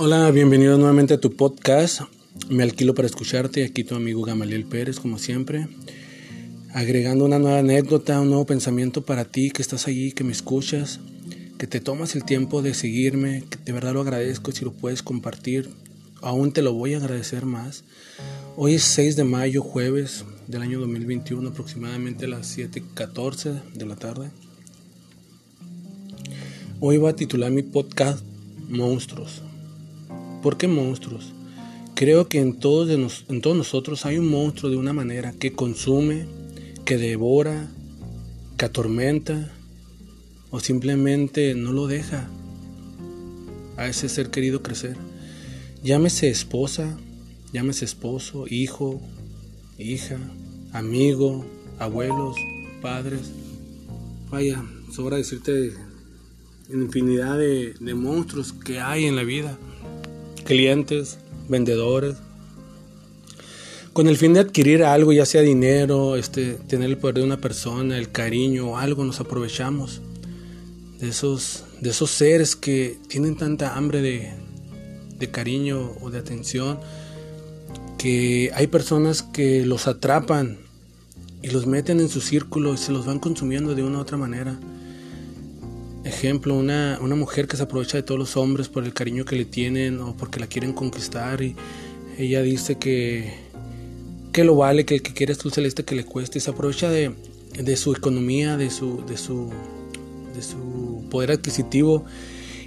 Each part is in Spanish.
Hola, bienvenido nuevamente a tu podcast. Me alquilo para escucharte. Aquí tu amigo Gamaliel Pérez, como siempre. Agregando una nueva anécdota, un nuevo pensamiento para ti que estás allí, que me escuchas, que te tomas el tiempo de seguirme, que de verdad lo agradezco si lo puedes compartir. Aún te lo voy a agradecer más. Hoy es 6 de mayo, jueves del año 2021, aproximadamente a las 7:14 de la tarde. Hoy voy a titular mi podcast Monstruos. ¿Por qué monstruos? Creo que en todos, en todos nosotros hay un monstruo de una manera que consume, que devora, que atormenta o simplemente no lo deja a ese ser querido crecer. Llámese esposa, llámese esposo, hijo, hija, amigo, abuelos, padres. Vaya, sobra decirte infinidad de, de monstruos que hay en la vida clientes, vendedores, con el fin de adquirir algo, ya sea dinero, este, tener el poder de una persona, el cariño o algo, nos aprovechamos de esos, de esos seres que tienen tanta hambre de, de cariño o de atención, que hay personas que los atrapan y los meten en su círculo y se los van consumiendo de una u otra manera. Ejemplo, una, una mujer que se aprovecha de todos los hombres por el cariño que le tienen o porque la quieren conquistar y ella dice que, que lo vale, que el que quiere es tu celeste que le cueste. Y se aprovecha de, de su economía, de su, de, su, de su poder adquisitivo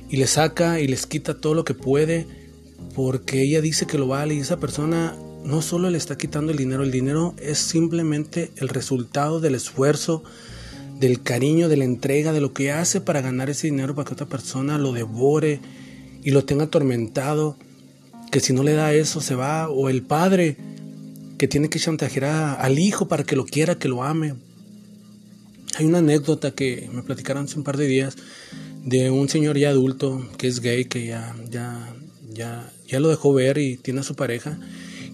y le saca y les quita todo lo que puede porque ella dice que lo vale. Y esa persona no solo le está quitando el dinero, el dinero es simplemente el resultado del esfuerzo del cariño, de la entrega, de lo que hace para ganar ese dinero para que otra persona lo devore y lo tenga atormentado, que si no le da eso se va, o el padre que tiene que chantajear al hijo para que lo quiera, que lo ame. Hay una anécdota que me platicaron hace un par de días de un señor ya adulto que es gay, que ya, ya, ya, ya lo dejó ver y tiene a su pareja,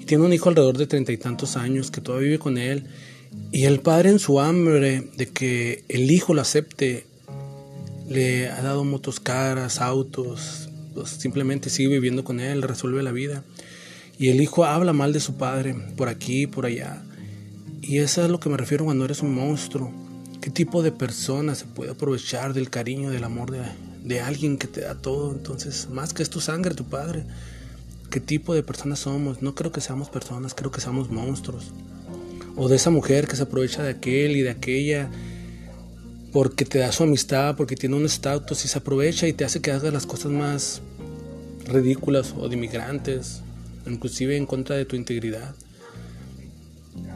y tiene un hijo alrededor de treinta y tantos años que todavía vive con él y el padre en su hambre de que el hijo lo acepte, le ha dado motos caras, autos, pues simplemente sigue viviendo con él, resuelve la vida. Y el hijo habla mal de su padre, por aquí, por allá. Y eso es a lo que me refiero cuando eres un monstruo. ¿Qué tipo de persona se puede aprovechar del cariño, del amor de, de alguien que te da todo? Entonces, más que es tu sangre, tu padre. ¿Qué tipo de personas somos? No creo que seamos personas, creo que seamos monstruos o de esa mujer que se aprovecha de aquel y de aquella porque te da su amistad, porque tiene un estatus y se aprovecha y te hace que hagas las cosas más ridículas o de inmigrantes, inclusive en contra de tu integridad.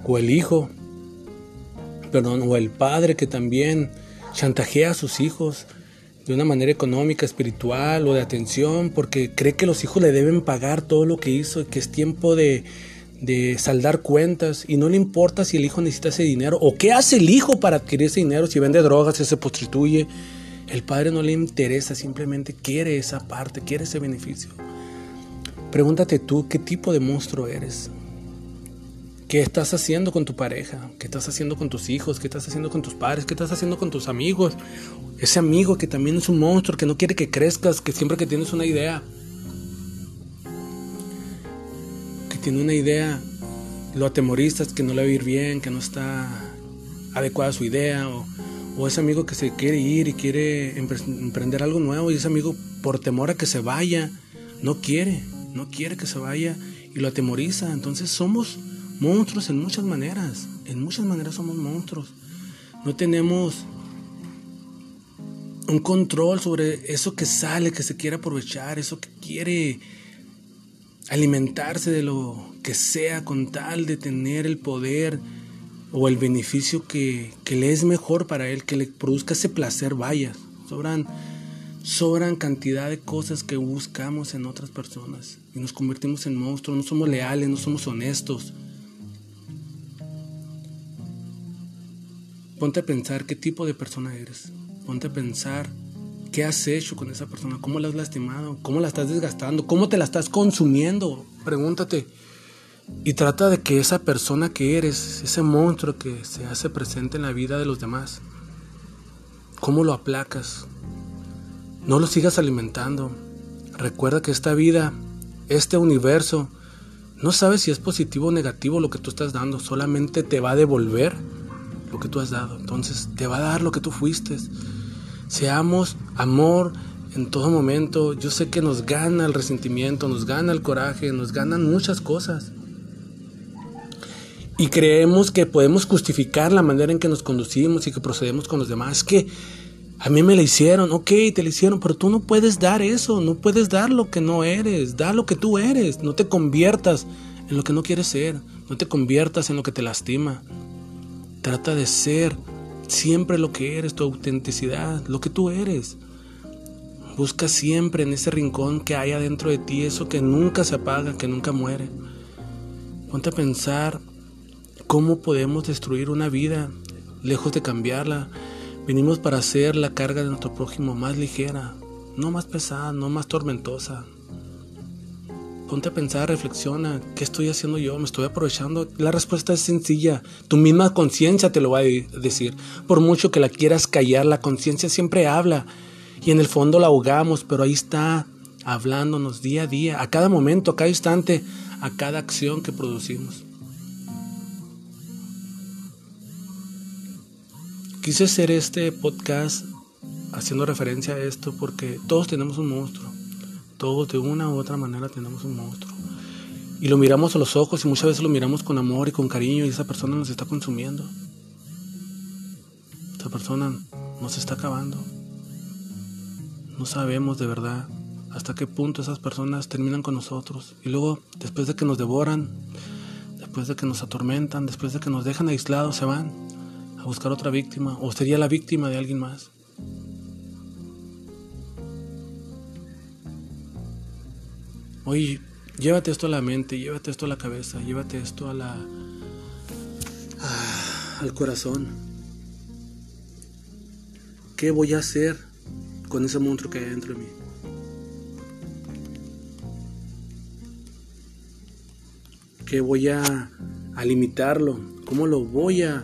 O el hijo, perdón, o el padre que también chantajea a sus hijos de una manera económica, espiritual o de atención, porque cree que los hijos le deben pagar todo lo que hizo y que es tiempo de, de saldar cuentas y no le importa si el hijo necesita ese dinero o qué hace el hijo para adquirir ese dinero, si vende drogas, si se prostituye. El padre no le interesa, simplemente quiere esa parte, quiere ese beneficio. Pregúntate tú qué tipo de monstruo eres. ¿Qué estás haciendo con tu pareja? ¿Qué estás haciendo con tus hijos? ¿Qué estás haciendo con tus padres? ¿Qué estás haciendo con tus amigos? Ese amigo que también es un monstruo, que no quiere que crezcas, que siempre que tienes una idea, tiene una idea, lo atemorizas que no le va a ir bien, que no está adecuada su idea, o, o ese amigo que se quiere ir y quiere emprender algo nuevo, y ese amigo por temor a que se vaya, no quiere, no quiere que se vaya y lo atemoriza. Entonces somos monstruos en muchas maneras, en muchas maneras somos monstruos. No tenemos un control sobre eso que sale, que se quiere aprovechar, eso que quiere alimentarse de lo que sea con tal de tener el poder o el beneficio que, le es mejor para él, que le produzca ese placer, vaya, sobran, sobran cantidad de cosas que buscamos en otras personas y nos convertimos en monstruos, no somos leales, no somos honestos. Ponte a pensar qué tipo de persona eres, ponte a pensar ¿Qué has hecho con esa persona? ¿Cómo la has lastimado? ¿Cómo la estás desgastando? ¿Cómo te la estás consumiendo? Pregúntate. Y trata de que esa persona que eres, ese monstruo que se hace presente en la vida de los demás, ¿cómo lo aplacas? No lo sigas alimentando. Recuerda que esta vida, este universo, no sabes si es positivo o negativo lo que tú estás dando, solamente te va a devolver lo que tú has dado. Entonces te va a dar lo que tú fuiste. Seamos amor en todo momento. Yo sé que nos gana el resentimiento, nos gana el coraje, nos ganan muchas cosas. Y creemos que podemos justificar la manera en que nos conducimos y que procedemos con los demás. que a mí me la hicieron, ok, te la hicieron, pero tú no puedes dar eso, no puedes dar lo que no eres, da lo que tú eres, no te conviertas en lo que no quieres ser, no te conviertas en lo que te lastima. Trata de ser siempre lo que eres, tu autenticidad, lo que tú eres. Busca siempre en ese rincón que hay adentro de ti eso que nunca se apaga, que nunca muere. Ponte a pensar cómo podemos destruir una vida lejos de cambiarla Vinimos para hacer la carga de nuestro prójimo más ligera, no más pesada, no más tormentosa. Ponte a pensar, reflexiona, ¿qué estoy haciendo yo? ¿Me estoy aprovechando? La respuesta es sencilla, tu misma conciencia te lo va a decir. Por mucho que la quieras callar, la conciencia siempre habla y en el fondo la ahogamos, pero ahí está hablándonos día a día, a cada momento, a cada instante, a cada acción que producimos. Quise hacer este podcast haciendo referencia a esto porque todos tenemos un monstruo. Todos de una u otra manera tenemos un monstruo. Y lo miramos a los ojos y muchas veces lo miramos con amor y con cariño y esa persona nos está consumiendo. Esa persona nos está acabando. No sabemos de verdad hasta qué punto esas personas terminan con nosotros. Y luego, después de que nos devoran, después de que nos atormentan, después de que nos dejan aislados, se van a buscar otra víctima o sería la víctima de alguien más. Oye, llévate esto a la mente, llévate esto a la cabeza, llévate esto a la al corazón. ¿Qué voy a hacer con ese monstruo que hay dentro de mí? ¿Qué voy a, limitarlo? ¿Cómo lo voy a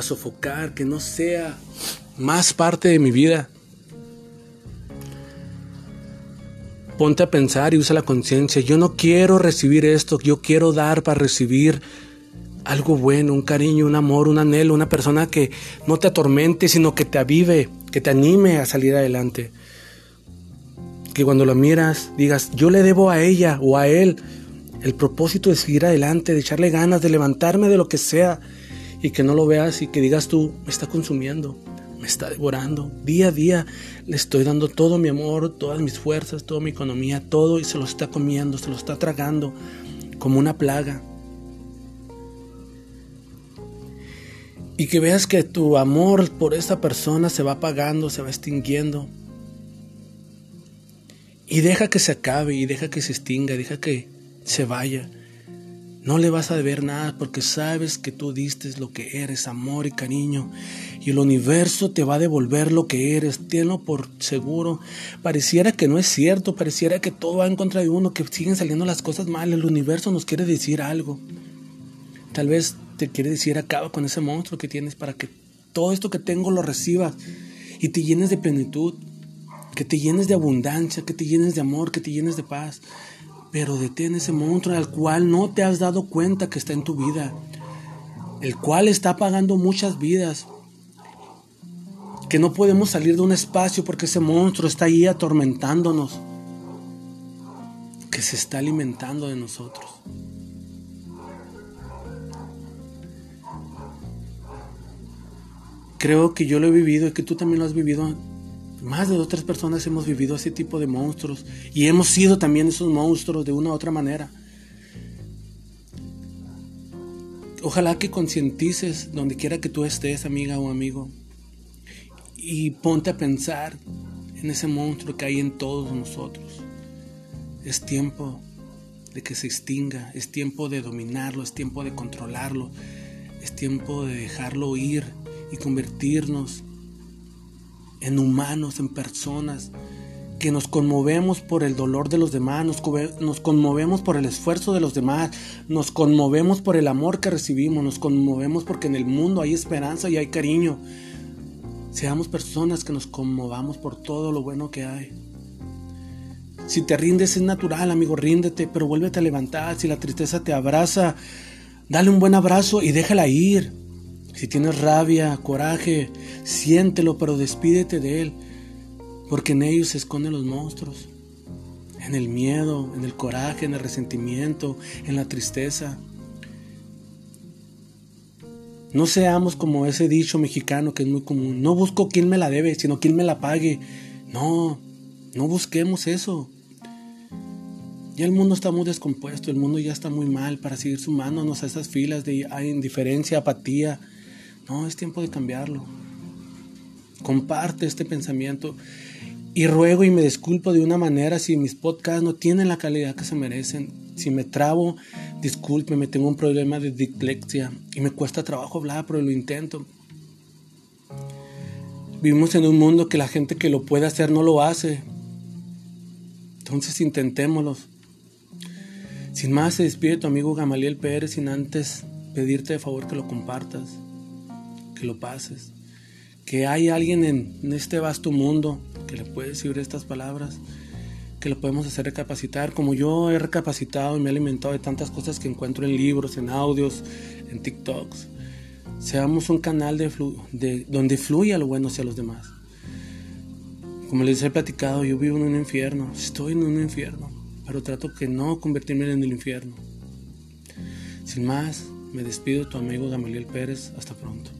sofocar, que no sea más parte de mi vida. Ponte a pensar y usa la conciencia. Yo no quiero recibir esto, yo quiero dar para recibir algo bueno, un cariño, un amor, un anhelo, una persona que no te atormente, sino que te avive, que te anime a salir adelante. Que cuando lo miras digas, yo le debo a ella o a él el propósito de seguir adelante, de echarle ganas, de levantarme de lo que sea y que no lo veas y que digas tú, me está consumiendo, me está devorando. Día a día le estoy dando todo mi amor, todas mis fuerzas, toda mi economía, todo y se lo está comiendo, se lo está tragando como una plaga. Y que veas que tu amor por esa persona se va apagando, se va extinguiendo. Y deja que se acabe, y deja que se extinga, deja que se vaya. No le vas a deber nada porque sabes que tú diste lo que eres, amor y cariño. Y el universo te va a devolver lo que eres. Tenlo por seguro. Pareciera que no es cierto, pareciera que todo va en contra de uno, que siguen saliendo las cosas mal. El universo nos quiere decir algo. Tal vez te quiere decir acaba con ese monstruo que tienes para que todo esto que tengo lo recibas y te llenes de plenitud, que te llenes de abundancia, que te llenes de amor, que te llenes de paz. Pero detén ese monstruo al cual no te has dado cuenta que está en tu vida, el cual está apagando muchas vidas, que no podemos salir de un espacio porque ese monstruo está ahí atormentándonos, que se está alimentando de nosotros. Creo que yo lo he vivido y que tú también lo has vivido más de dos tres personas hemos vivido ese tipo de monstruos y hemos sido también esos monstruos de una u otra manera. Ojalá que concientices donde quiera que tú estés, amiga o amigo, y ponte a pensar en ese monstruo que hay en todos nosotros. Es tiempo de que se extinga, es tiempo de dominarlo, es tiempo de controlarlo, es tiempo de dejarlo ir y convertirnos en humanos, en personas, que nos conmovemos por el dolor de los demás, nos, conmovemos por el esfuerzo de los demás, nos conmovemos por el amor que recibimos, nos conmovemos porque en el mundo hay esperanza y hay cariño. Seamos personas que nos conmovamos por todo lo bueno que hay. Si te rindes es natural, amigo, ríndete, pero vuélvete a levantar. Si la tristeza te abraza, dale un buen abrazo y déjala ir. Si tienes rabia, coraje, siéntelo, pero despídete de él, porque en ellos se esconden los monstruos. En el miedo, en el coraje, en el resentimiento, en la tristeza. No seamos como ese dicho mexicano que es muy común. No busco quién me la debe, sino quién me la pague. No, no busquemos eso. Ya el mundo está muy descompuesto, el mundo ya está muy mal para seguir sumándonos a esas filas de indiferencia, apatía. No, es tiempo de cambiarlo. Comparte este pensamiento y ruego y me disculpo de una manera si mis podcasts no tienen la calidad que se merecen. Si me trabo, me tengo un problema de dislexia y me cuesta trabajo hablar, pero lo intento. Vivimos en un mundo que la gente que lo puede hacer no lo hace. Entonces intentémoslo. Sin más, se despide tu amigo Gamaliel Pérez sin antes pedirte de favor que lo compartas que lo pases. Que hay alguien en, este vasto mundo que le puede decir estas palabras, que lo podemos hacer recapacitar, como yo he recapacitado y me he alimentado de tantas cosas que encuentro en libros, en audios, en TikToks. Seamos un canal de, de donde fluya lo bueno hacia los demás. Como les he platicado, yo vivo en un infierno, estoy en un infierno, pero trato que no convertirme en el infierno. Sin más, me despido tu amigo Gamaliel Pérez, hasta pronto.